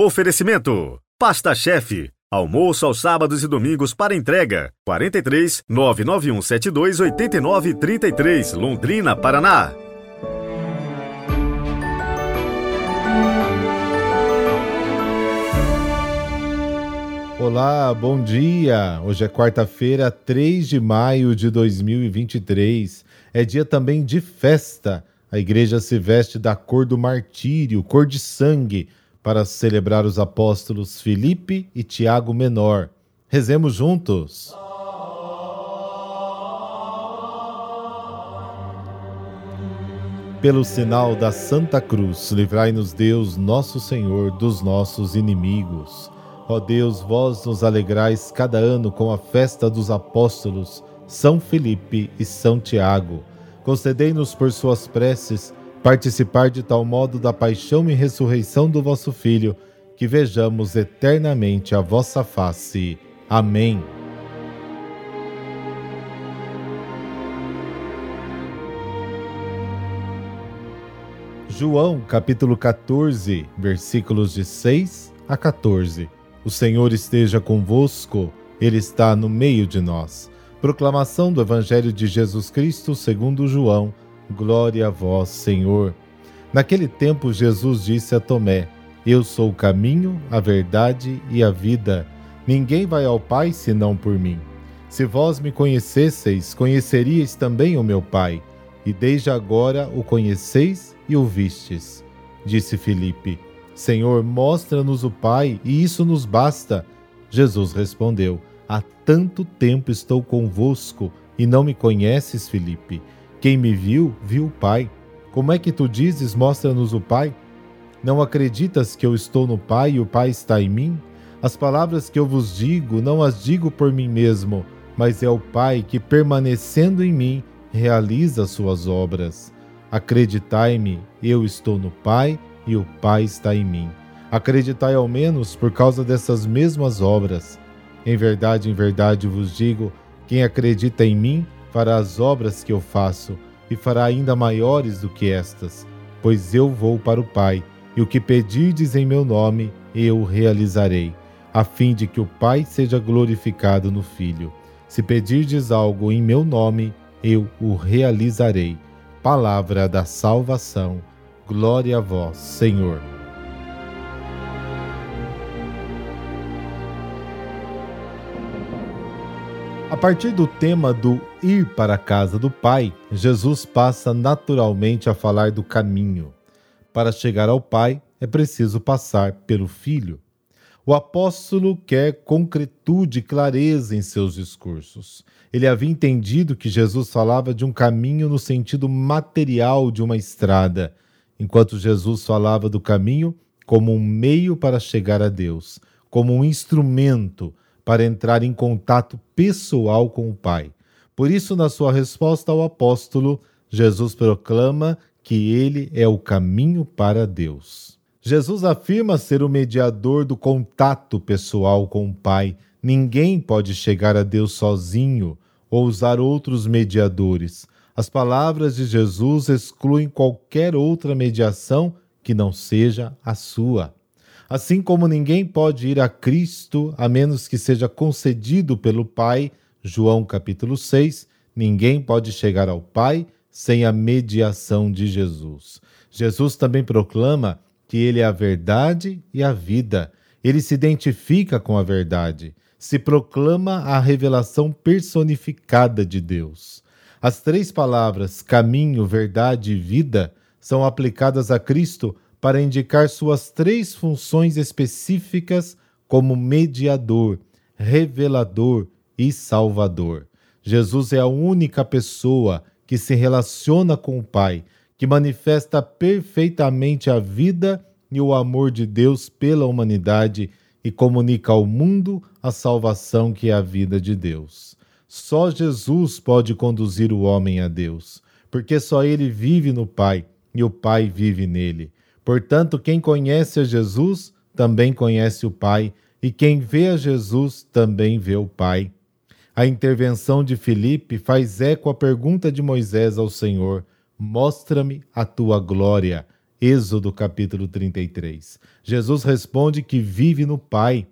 Oferecimento: Pasta Chefe. Almoço aos sábados e domingos para entrega. 43 99172 8933, Londrina, Paraná. Olá, bom dia! Hoje é quarta-feira, 3 de maio de 2023. É dia também de festa. A igreja se veste da cor do martírio, cor de sangue para celebrar os apóstolos Filipe e Tiago Menor. Rezemos juntos. Pelo sinal da Santa Cruz, livrai-nos Deus, nosso Senhor, dos nossos inimigos. Ó Deus, vós nos alegrais cada ano com a festa dos apóstolos São Filipe e São Tiago. Concedei-nos por suas preces participar de tal modo da paixão e ressurreição do vosso Filho, que vejamos eternamente a vossa face. Amém. João capítulo 14, versículos de 6 a 14. O Senhor esteja convosco, Ele está no meio de nós. Proclamação do Evangelho de Jesus Cristo segundo João Glória a vós, Senhor. Naquele tempo, Jesus disse a Tomé: Eu sou o caminho, a verdade e a vida. Ninguém vai ao Pai senão por mim. Se vós me conhecesseis, conheceríeis também o meu Pai, e desde agora o conheceis e o vistes. Disse Filipe: Senhor, mostra-nos o Pai, e isso nos basta. Jesus respondeu: Há tanto tempo estou convosco e não me conheces, Filipe. Quem me viu, viu o Pai. Como é que tu dizes, mostra-nos o Pai? Não acreditas que eu estou no Pai e o Pai está em mim? As palavras que eu vos digo, não as digo por mim mesmo, mas é o Pai que, permanecendo em mim, realiza suas obras. Acreditai-me, eu estou no Pai e o Pai está em mim. Acreditai ao menos por causa dessas mesmas obras. Em verdade, em verdade vos digo: quem acredita em mim, fará as obras que eu faço e fará ainda maiores do que estas, pois eu vou para o Pai, e o que pedirdes em meu nome, eu realizarei, a fim de que o Pai seja glorificado no Filho. Se pedirdes algo em meu nome, eu o realizarei. Palavra da salvação. Glória a vós, Senhor. A partir do tema do ir para a casa do Pai, Jesus passa naturalmente a falar do caminho. Para chegar ao Pai, é preciso passar pelo Filho. O apóstolo quer concretude e clareza em seus discursos. Ele havia entendido que Jesus falava de um caminho no sentido material de uma estrada, enquanto Jesus falava do caminho como um meio para chegar a Deus, como um instrumento para entrar em contato pessoal com o Pai. Por isso, na sua resposta ao apóstolo, Jesus proclama que ele é o caminho para Deus. Jesus afirma ser o mediador do contato pessoal com o Pai. Ninguém pode chegar a Deus sozinho ou usar outros mediadores. As palavras de Jesus excluem qualquer outra mediação que não seja a sua. Assim como ninguém pode ir a Cristo a menos que seja concedido pelo Pai, João capítulo 6, ninguém pode chegar ao Pai sem a mediação de Jesus. Jesus também proclama que ele é a verdade e a vida. Ele se identifica com a verdade, se proclama a revelação personificada de Deus. As três palavras caminho, verdade e vida são aplicadas a Cristo para indicar suas três funções específicas como mediador, revelador e salvador. Jesus é a única pessoa que se relaciona com o Pai, que manifesta perfeitamente a vida e o amor de Deus pela humanidade e comunica ao mundo a salvação que é a vida de Deus. Só Jesus pode conduzir o homem a Deus, porque só ele vive no Pai e o Pai vive nele. Portanto, quem conhece a Jesus também conhece o Pai, e quem vê a Jesus também vê o Pai. A intervenção de Filipe faz eco à pergunta de Moisés ao Senhor: Mostra-me a tua glória. Êxodo capítulo 33. Jesus responde que vive no Pai.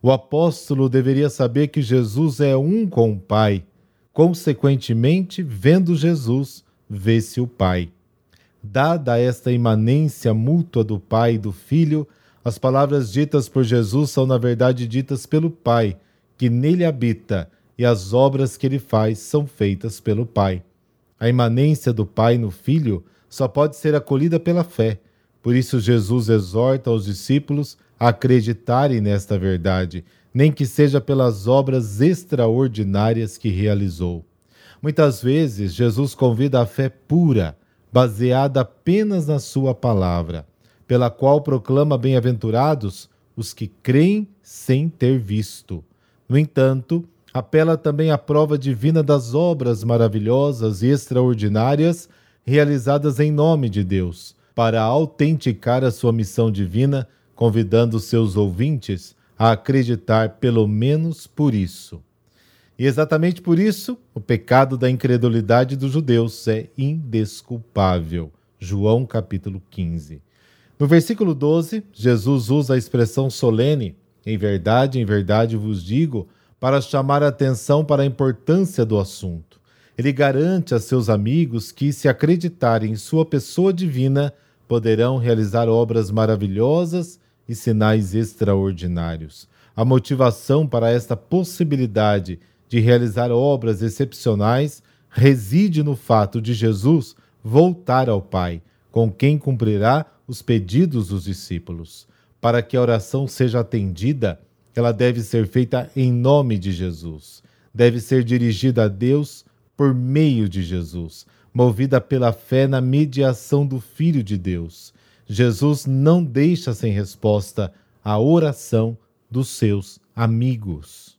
O apóstolo deveria saber que Jesus é um com o Pai. Consequentemente, vendo Jesus, vê-se o Pai. Dada esta imanência mútua do Pai e do Filho, as palavras ditas por Jesus são, na verdade, ditas pelo Pai, que nele habita, e as obras que ele faz são feitas pelo Pai. A imanência do Pai no Filho só pode ser acolhida pela fé. Por isso, Jesus exorta os discípulos a acreditarem nesta verdade, nem que seja pelas obras extraordinárias que realizou. Muitas vezes, Jesus convida a fé pura, baseada apenas na Sua palavra, pela qual proclama bem-aventurados os que creem sem ter visto. No entanto, apela também à prova divina das obras maravilhosas e extraordinárias realizadas em nome de Deus, para autenticar a sua missão divina, convidando seus ouvintes a acreditar pelo menos por isso. E exatamente por isso, o pecado da incredulidade dos judeus é indesculpável. João capítulo 15. No versículo 12, Jesus usa a expressão solene, em verdade, em verdade vos digo, para chamar a atenção para a importância do assunto. Ele garante a seus amigos que, se acreditarem em sua pessoa divina, poderão realizar obras maravilhosas e sinais extraordinários. A motivação para esta possibilidade de realizar obras excepcionais reside no fato de Jesus voltar ao Pai, com quem cumprirá os pedidos dos discípulos. Para que a oração seja atendida, ela deve ser feita em nome de Jesus. Deve ser dirigida a Deus por meio de Jesus, movida pela fé na mediação do Filho de Deus. Jesus não deixa sem resposta a oração dos seus amigos.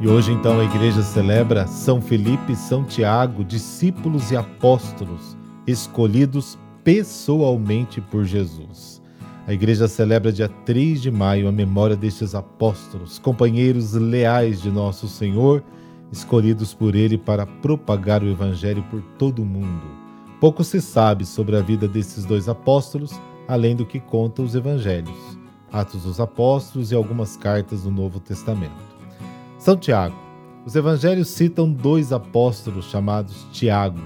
E hoje então a igreja celebra São Felipe e São Tiago, discípulos e apóstolos, escolhidos pessoalmente por Jesus. A igreja celebra dia 3 de maio a memória destes apóstolos, companheiros leais de nosso Senhor, escolhidos por ele para propagar o evangelho por todo o mundo. Pouco se sabe sobre a vida desses dois apóstolos, além do que contam os evangelhos, Atos dos Apóstolos e algumas cartas do Novo Testamento. São Tiago. Os evangelhos citam dois apóstolos chamados Tiago.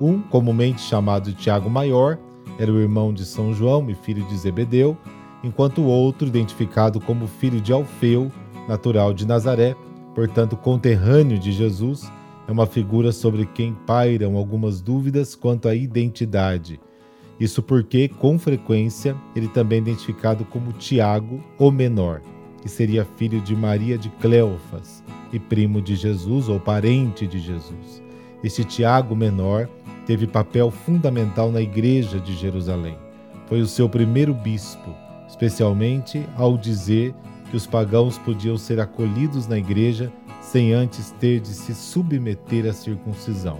Um, comumente chamado Tiago Maior, era o irmão de São João e filho de Zebedeu, enquanto o outro, identificado como filho de Alfeu, natural de Nazaré, portanto conterrâneo de Jesus, é uma figura sobre quem pairam algumas dúvidas quanto à identidade. Isso porque, com frequência, ele também é identificado como Tiago, o menor que seria filho de Maria de Cleofas e primo de Jesus ou parente de Jesus. Este Tiago menor teve papel fundamental na igreja de Jerusalém. Foi o seu primeiro bispo, especialmente ao dizer que os pagãos podiam ser acolhidos na igreja sem antes ter de se submeter à circuncisão.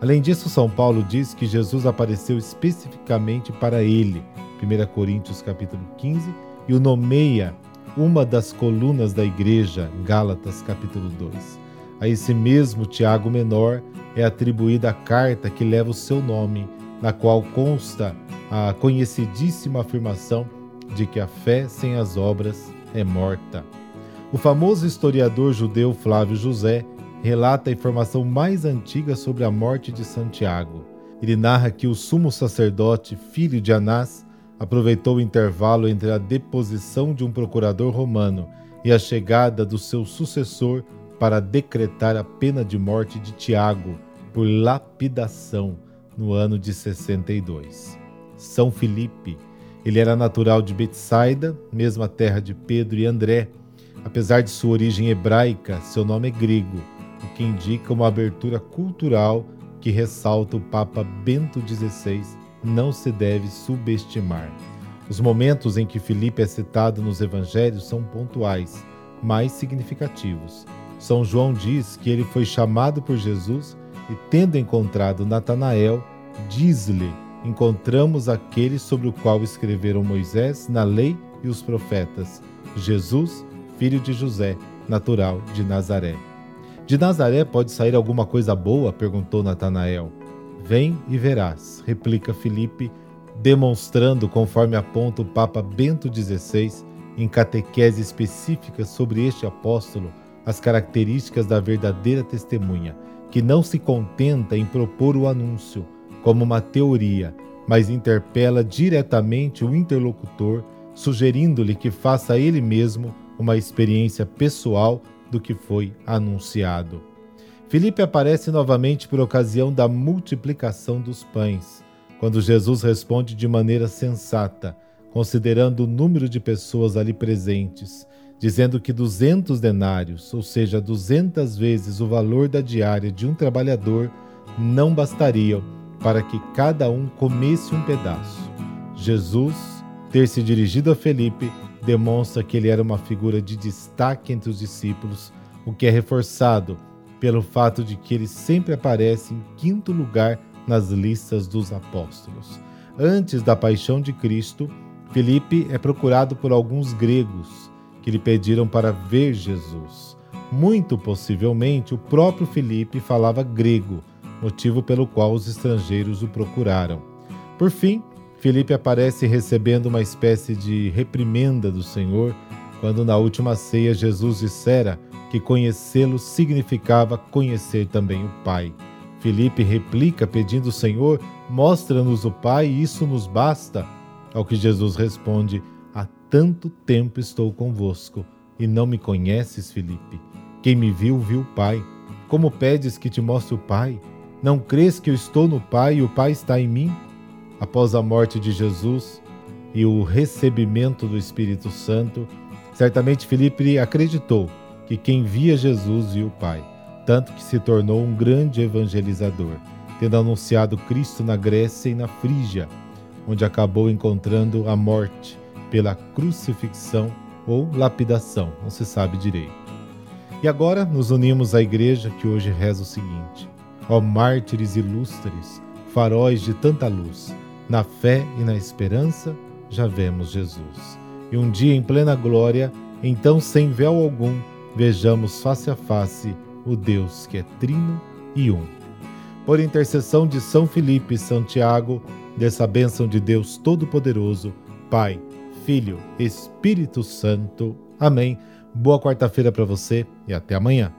Além disso, São Paulo diz que Jesus apareceu especificamente para ele, 1 Coríntios capítulo 15, e o nomeia uma das colunas da igreja, Gálatas capítulo 2. A esse mesmo Tiago Menor é atribuída a carta que leva o seu nome, na qual consta a conhecidíssima afirmação de que a fé sem as obras é morta. O famoso historiador judeu Flávio José relata a informação mais antiga sobre a morte de Santiago. Ele narra que o sumo sacerdote, filho de Anás, aproveitou o intervalo entre a deposição de um procurador romano e a chegada do seu sucessor para decretar a pena de morte de Tiago por lapidação no ano de 62. São Filipe, ele era natural de Betsaida, mesma terra de Pedro e André. Apesar de sua origem hebraica, seu nome é grego, o que indica uma abertura cultural que ressalta o Papa Bento XVI não se deve subestimar. Os momentos em que Filipe é citado nos evangelhos são pontuais, mais significativos. São João diz que ele foi chamado por Jesus e, tendo encontrado Natanael, diz-lhe: Encontramos aquele sobre o qual escreveram Moisés na lei e os profetas, Jesus, filho de José, natural de Nazaré. De Nazaré pode sair alguma coisa boa? perguntou Natanael. Vem e verás, replica Filipe, demonstrando, conforme aponta o Papa Bento XVI, em catequese específica sobre este apóstolo, as características da verdadeira testemunha, que não se contenta em propor o anúncio como uma teoria, mas interpela diretamente o interlocutor, sugerindo-lhe que faça ele mesmo uma experiência pessoal do que foi anunciado. Filipe aparece novamente por ocasião da multiplicação dos pães, quando Jesus responde de maneira sensata, considerando o número de pessoas ali presentes, dizendo que 200 denários, ou seja, 200 vezes o valor da diária de um trabalhador, não bastariam para que cada um comesse um pedaço. Jesus, ter se dirigido a Felipe, demonstra que ele era uma figura de destaque entre os discípulos, o que é reforçado pelo fato de que ele sempre aparece em quinto lugar nas listas dos apóstolos. Antes da paixão de Cristo, Felipe é procurado por alguns gregos que lhe pediram para ver Jesus. Muito possivelmente, o próprio Felipe falava grego, motivo pelo qual os estrangeiros o procuraram. Por fim, Felipe aparece recebendo uma espécie de reprimenda do Senhor quando na última ceia Jesus dissera que conhecê-lo significava conhecer também o Pai. Felipe replica pedindo: Senhor, mostra-nos o Pai, e isso nos basta. Ao que Jesus responde: Há tanto tempo estou convosco e não me conheces, Felipe. Quem me viu, viu o Pai. Como pedes que te mostre o Pai? Não crês que eu estou no Pai e o Pai está em mim? Após a morte de Jesus e o recebimento do Espírito Santo, certamente Felipe acreditou que quem via Jesus viu o Pai, tanto que se tornou um grande evangelizador, tendo anunciado Cristo na Grécia e na Frígia, onde acabou encontrando a morte pela crucifixão ou lapidação, não se sabe direito. E agora nos unimos à igreja que hoje reza o seguinte: Ó mártires ilustres, faróis de tanta luz, na fé e na esperança já vemos Jesus. E um dia em plena glória, então sem véu algum, vejamos face a face o Deus que é trino e um. Por intercessão de São Felipe e Santiago, dessa bênção de Deus Todo-Poderoso, Pai, Filho, Espírito Santo. Amém. Boa quarta-feira para você e até amanhã.